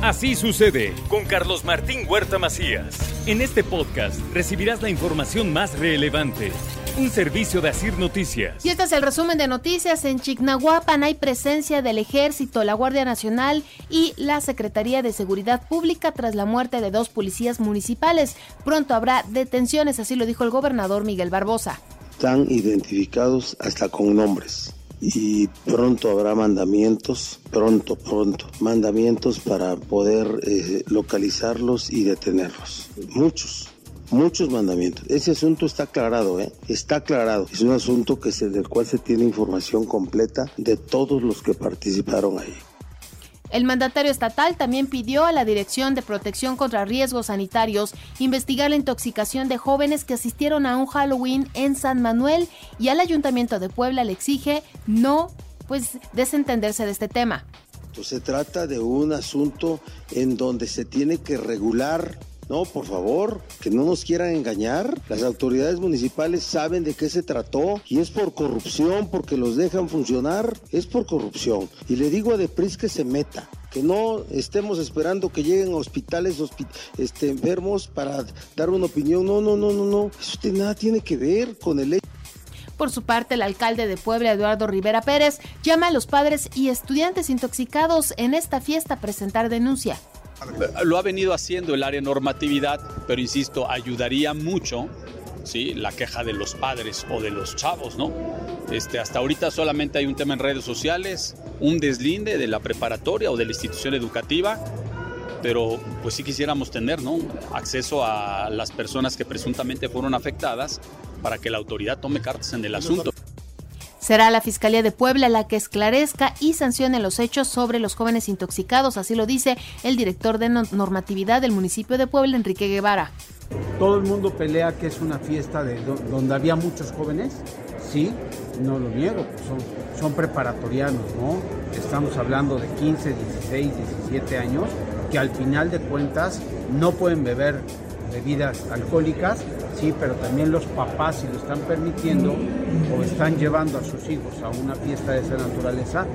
Así sucede con Carlos Martín Huerta Macías. En este podcast recibirás la información más relevante. Un servicio de Asir Noticias. Y este es el resumen de noticias. En Chignahuapan hay presencia del Ejército, la Guardia Nacional y la Secretaría de Seguridad Pública tras la muerte de dos policías municipales. Pronto habrá detenciones, así lo dijo el gobernador Miguel Barbosa. Están identificados hasta con nombres y pronto habrá mandamientos, pronto, pronto, mandamientos para poder eh, localizarlos y detenerlos. Muchos, muchos mandamientos. Ese asunto está aclarado, ¿eh? Está aclarado. Es un asunto que se, del cual se tiene información completa de todos los que participaron ahí. El mandatario estatal también pidió a la Dirección de Protección contra Riesgos Sanitarios investigar la intoxicación de jóvenes que asistieron a un Halloween en San Manuel y al Ayuntamiento de Puebla le exige no pues desentenderse de este tema. Se trata de un asunto en donde se tiene que regular no, por favor, que no nos quieran engañar. Las autoridades municipales saben de qué se trató y es por corrupción, porque los dejan funcionar, es por corrupción. Y le digo a Depris que se meta, que no estemos esperando que lleguen hospitales este, enfermos para dar una opinión. No, no, no, no, no. Eso nada tiene que ver con el hecho. Por su parte, el alcalde de Puebla, Eduardo Rivera Pérez, llama a los padres y estudiantes intoxicados en esta fiesta a presentar denuncia. Lo ha venido haciendo el área normatividad, pero insisto, ayudaría mucho ¿sí? la queja de los padres o de los chavos, ¿no? Este, hasta ahorita solamente hay un tema en redes sociales, un deslinde de la preparatoria o de la institución educativa, pero pues sí quisiéramos tener ¿no? acceso a las personas que presuntamente fueron afectadas para que la autoridad tome cartas en el asunto. Será la Fiscalía de Puebla la que esclarezca y sancione los hechos sobre los jóvenes intoxicados, así lo dice el director de normatividad del municipio de Puebla, Enrique Guevara. Todo el mundo pelea que es una fiesta de donde había muchos jóvenes, sí, no lo niego, son, son preparatorianos, ¿no? Estamos hablando de 15, 16, 17 años, que al final de cuentas no pueden beber bebidas alcohólicas, sí, pero también los papás si lo están permitiendo o están llevando a sus hijos a una fiesta de esa naturaleza,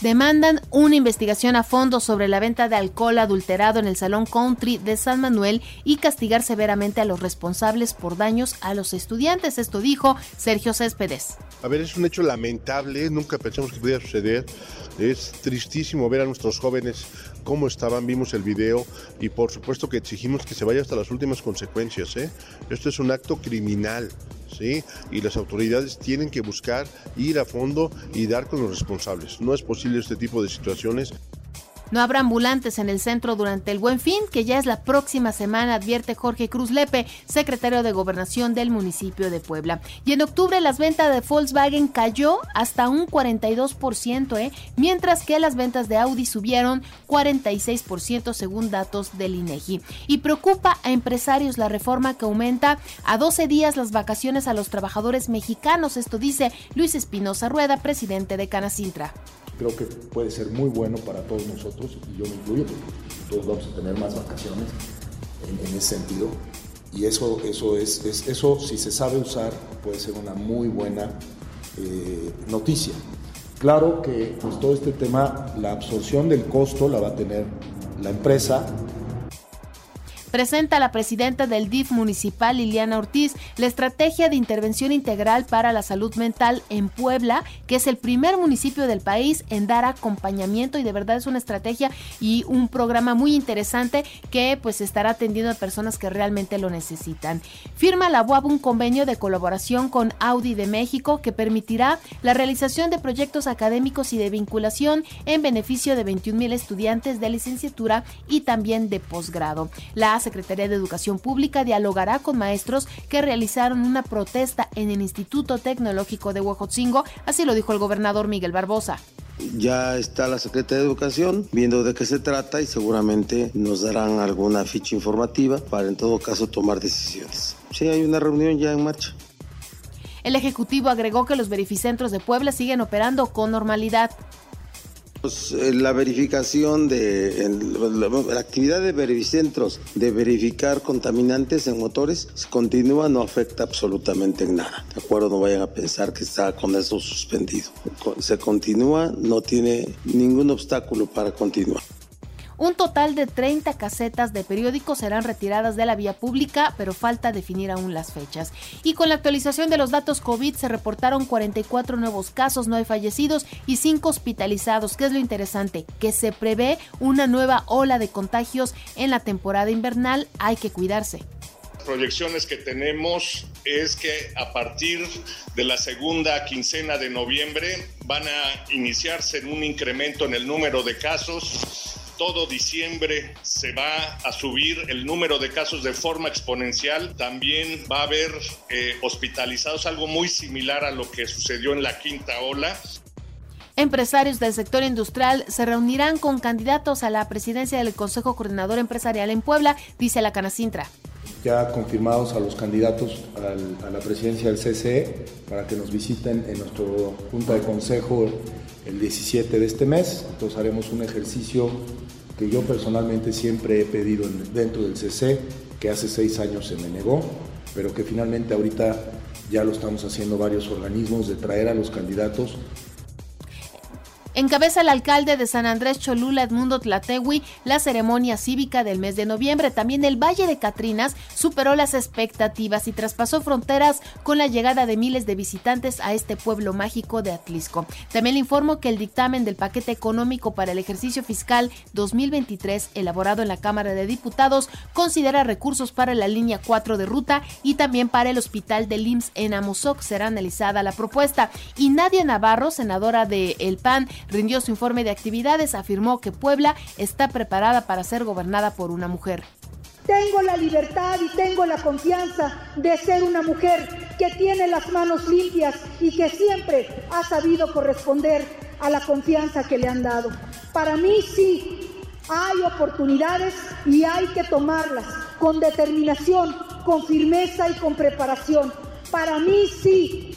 demandan una investigación a fondo sobre la venta de alcohol adulterado en el Salón Country de San Manuel y castigar severamente a los responsables por daños a los estudiantes. Esto dijo Sergio Céspedes. A ver, es un hecho lamentable, nunca pensamos que pudiera suceder. Es tristísimo ver a nuestros jóvenes cómo estaban, vimos el video y por supuesto que exigimos que se vaya hasta las últimas consecuencias. ¿eh? Esto es un acto criminal. ¿Sí? Y las autoridades tienen que buscar ir a fondo y dar con los responsables. No es posible este tipo de situaciones. No habrá ambulantes en el centro durante el Buen Fin, que ya es la próxima semana, advierte Jorge Cruz Lepe, secretario de Gobernación del municipio de Puebla. Y en octubre las ventas de Volkswagen cayó hasta un 42%, ¿eh? mientras que las ventas de Audi subieron 46% según datos del INEGI. Y preocupa a empresarios la reforma que aumenta a 12 días las vacaciones a los trabajadores mexicanos. Esto dice Luis Espinosa Rueda, presidente de Canacintra creo que puede ser muy bueno para todos nosotros, y yo me incluyo, porque todos vamos a tener más vacaciones en, ese sentido. Y eso, eso, es, eso, si se sabe usar, puede ser una muy buena eh, noticia. Claro que pues, todo este tema, la absorción del costo la va a tener la empresa, presenta la presidenta del DIF municipal, Liliana Ortiz, la estrategia de intervención integral para la salud mental en Puebla, que es el primer municipio del país en dar acompañamiento y de verdad es una estrategia y un programa muy interesante que pues estará atendiendo a personas que realmente lo necesitan. Firma la UAB un convenio de colaboración con Audi de México que permitirá la realización de proyectos académicos y de vinculación en beneficio de 21 mil estudiantes de licenciatura y también de posgrado. La Secretaría de Educación Pública dialogará con maestros que realizaron una protesta en el Instituto Tecnológico de Huejotzingo, así lo dijo el gobernador Miguel Barbosa. Ya está la Secretaría de Educación viendo de qué se trata y seguramente nos darán alguna ficha informativa para en todo caso tomar decisiones. Sí, hay una reunión ya en marcha. El Ejecutivo agregó que los verificentros de Puebla siguen operando con normalidad. Pues, eh, la verificación de la, actividad de verificentros de verificar contaminantes en motores continúa, no afecta absolutamente en nada. De acuerdo, no vayan a pensar que está con eso suspendido. Se continúa, no tiene ningún obstáculo para continuar. Un total de 30 casetas de periódicos serán retiradas de la vía pública, pero falta definir aún las fechas. Y con la actualización de los datos COVID se reportaron 44 nuevos casos, no hay fallecidos y 5 hospitalizados. ¿Qué es lo interesante? Que se prevé una nueva ola de contagios en la temporada invernal. Hay que cuidarse proyecciones que tenemos es que a partir de la segunda quincena de noviembre van a iniciarse un incremento en el número de casos. Todo diciembre se va a subir el número de casos de forma exponencial. También va a haber eh, hospitalizados, algo muy similar a lo que sucedió en la quinta ola. Empresarios del sector industrial se reunirán con candidatos a la presidencia del Consejo Coordinador Empresarial en Puebla, dice la Canacintra ya confirmados a los candidatos a la presidencia del CCE para que nos visiten en nuestro junta de consejo el 17 de este mes. Entonces haremos un ejercicio que yo personalmente siempre he pedido dentro del CCE, que hace seis años se me negó, pero que finalmente ahorita ya lo estamos haciendo varios organismos de traer a los candidatos Encabeza el alcalde de San Andrés Cholula, Edmundo Tlatewi, la ceremonia cívica del mes de noviembre. También el Valle de Catrinas superó las expectativas y traspasó fronteras con la llegada de miles de visitantes a este pueblo mágico de Atlisco. También le informo que el dictamen del paquete económico para el ejercicio fiscal 2023, elaborado en la Cámara de Diputados, considera recursos para la línea 4 de ruta y también para el hospital de IMSS en Amozoc. Será analizada la propuesta. Y Nadia Navarro, senadora de El PAN, rindió su informe de actividades, afirmó que Puebla está preparada para ser gobernada por una mujer. Tengo la libertad y tengo la confianza de ser una mujer que tiene las manos limpias y que siempre ha sabido corresponder a la confianza que le han dado. Para mí sí, hay oportunidades y hay que tomarlas con determinación, con firmeza y con preparación. Para mí sí,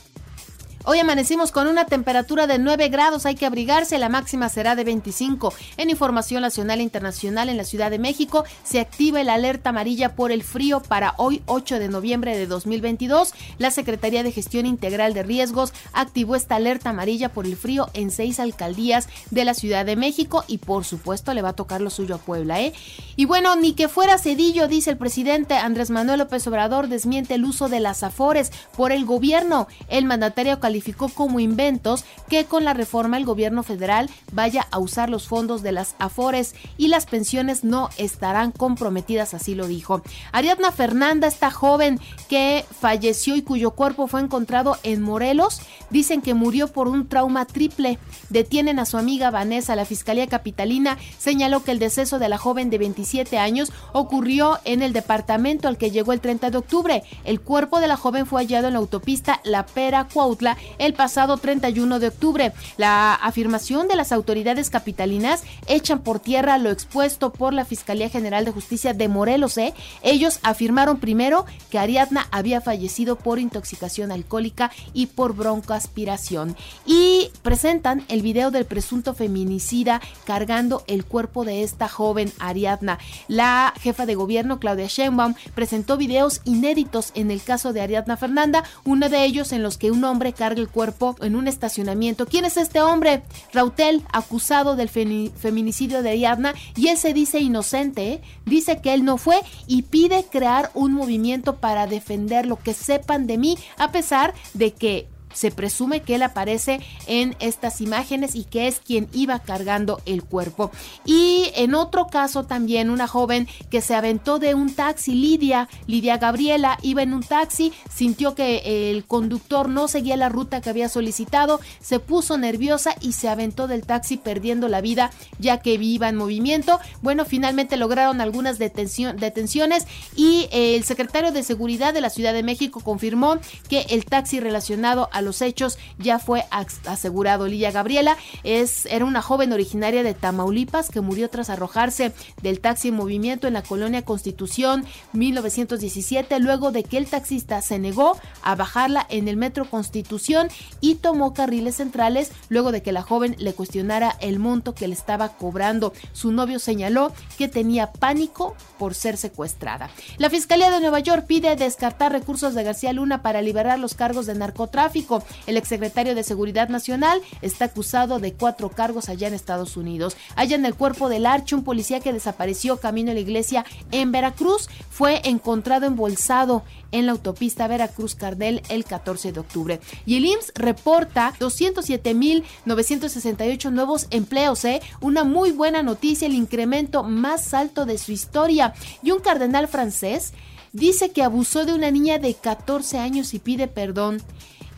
Hoy amanecimos con una temperatura de 9 grados, hay que abrigarse, la máxima será de 25. En información nacional e internacional en la Ciudad de México se activa el alerta amarilla por el frío para hoy 8 de noviembre de 2022. La Secretaría de Gestión Integral de Riesgos activó esta alerta amarilla por el frío en seis alcaldías de la Ciudad de México y por supuesto le va a tocar lo suyo a Puebla, ¿eh? Y bueno, ni que fuera cedillo, dice el presidente Andrés Manuel López Obrador, desmiente el uso de las afores por el gobierno. El mandatario calificó como inventos que con la reforma el gobierno federal vaya a usar los fondos de las afores y las pensiones no estarán comprometidas, así lo dijo. Ariadna Fernanda, esta joven que falleció y cuyo cuerpo fue encontrado en Morelos, dicen que murió por un trauma triple. Detienen a su amiga Vanessa. La Fiscalía Capitalina señaló que el deceso de la joven de 27 años ocurrió en el departamento al que llegó el 30 de octubre. El cuerpo de la joven fue hallado en la autopista La Pera Cuautla el pasado 31 de octubre. La afirmación de las autoridades capitalinas echan por tierra lo expuesto por la Fiscalía General de Justicia de Morelos. ¿eh? Ellos afirmaron primero que Ariadna había fallecido por intoxicación alcohólica y por broncoaspiración. Y presentan el video del presunto feminicida cargando el cuerpo de esta joven Ariadna. La jefa de gobierno, Claudia Sheinbaum, presentó videos inéditos en el caso de Ariadna Fernanda, uno de ellos en los que un hombre carga el cuerpo en un estacionamiento. ¿Quién es este hombre? Rautel, acusado del feminicidio de Ariadna, y él se dice inocente, ¿eh? dice que él no fue y pide crear un movimiento para defender lo que sepan de mí, a pesar de que se presume que él aparece en estas imágenes y que es quien iba cargando el cuerpo. Y en otro caso también una joven que se aventó de un taxi, Lidia, Lidia Gabriela, iba en un taxi, sintió que el conductor no seguía la ruta que había solicitado, se puso nerviosa y se aventó del taxi perdiendo la vida ya que iba en movimiento. Bueno, finalmente lograron algunas detenciones y el secretario de Seguridad de la Ciudad de México confirmó que el taxi relacionado a los hechos ya fue asegurado. Lidia Gabriela es, era una joven originaria de Tamaulipas que murió tras arrojarse del taxi en movimiento en la colonia Constitución 1917 luego de que el taxista se negó a bajarla en el metro Constitución y tomó carriles centrales luego de que la joven le cuestionara el monto que le estaba cobrando. Su novio señaló que tenía pánico por ser secuestrada. La Fiscalía de Nueva York pide descartar recursos de García Luna para liberar los cargos de narcotráfico El exsecretario de Seguridad Nacional está acusado de cuatro cargos allá en Estados Unidos. Allá en el cuerpo del Arche, un policía que desapareció camino a la iglesia en Veracruz fue encontrado embolsado en la autopista Veracruz-Cardel el 14 de octubre. Y el IMSS reporta 207.968 nuevos empleos, ¿eh? Una muy buena noticia, el incremento más alto de su historia. Y un cardenal francés dice que abusó de una niña de 14 años y pide perdón.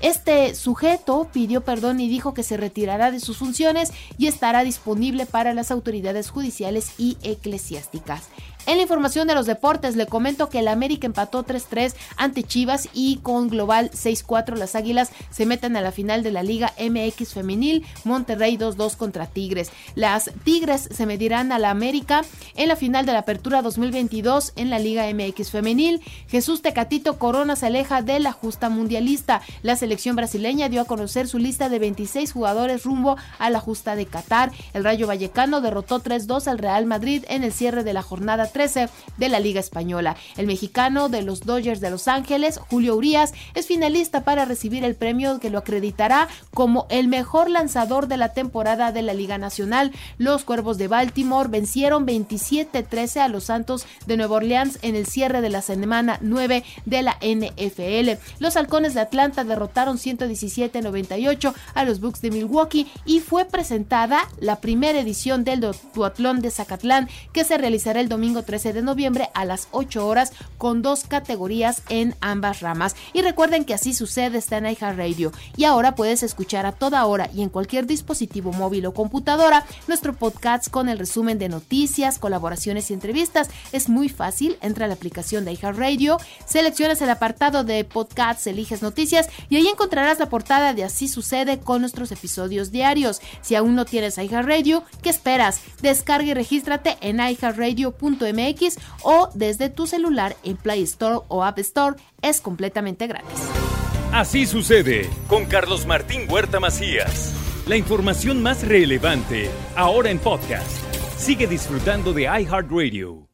Este sujeto pidió perdón y dijo que se retirará de sus funciones y estará disponible para las autoridades judiciales y eclesiásticas. En la información de los deportes, le comento que el América empató 3-3 ante Chivas y con global 6-4 las Águilas se meten a la final de la Liga MX Femenil, Monterrey 2-2 contra Tigres. Las Tigres se medirán a la América en la final de la Apertura 2022 en la Liga MX Femenil. Jesús Tecatito Corona se aleja de la justa mundialista. La selección brasileña dio a conocer su lista de 26 jugadores rumbo a la justa de Qatar. El Rayo Vallecano derrotó 3-2 al Real Madrid en el cierre de la jornada 13 de la Liga Española. El mexicano de los Dodgers de Los Ángeles, Julio Urias, es finalista para recibir el premio que lo acreditará como el mejor lanzador de la temporada de la Liga Nacional. Los Cuervos de Baltimore vencieron 27-13 a los Santos de Nueva Orleans en el cierre de la semana 9 de la NFL. Los Halcones de Atlanta derrotaron 117-98 a los Bucks de Milwaukee y fue presentada la primera edición del Duatlón de Zacatlán que se realizará el domingo 13 de noviembre a las 8 horas con dos categorías en ambas ramas. Y recuerden que así sucede está en Radio y ahora puedes escuchar a toda hora y en cualquier dispositivo móvil o computadora nuestro podcast con el resumen de noticias, colaboraciones y entrevistas. Es muy fácil, entra a la aplicación de Radio seleccionas el apartado de podcasts, eliges noticias y ahí encontrarás la portada de Así sucede con nuestros episodios diarios. Si aún no tienes Radio ¿qué esperas? Descarga y regístrate en iHeartRadio.mx O desde tu celular en Play Store o App Store. Es completamente gratis. Así sucede con Carlos Martín Huerta Macías. La información más relevante ahora en podcast. Sigue disfrutando de iHeartRadio.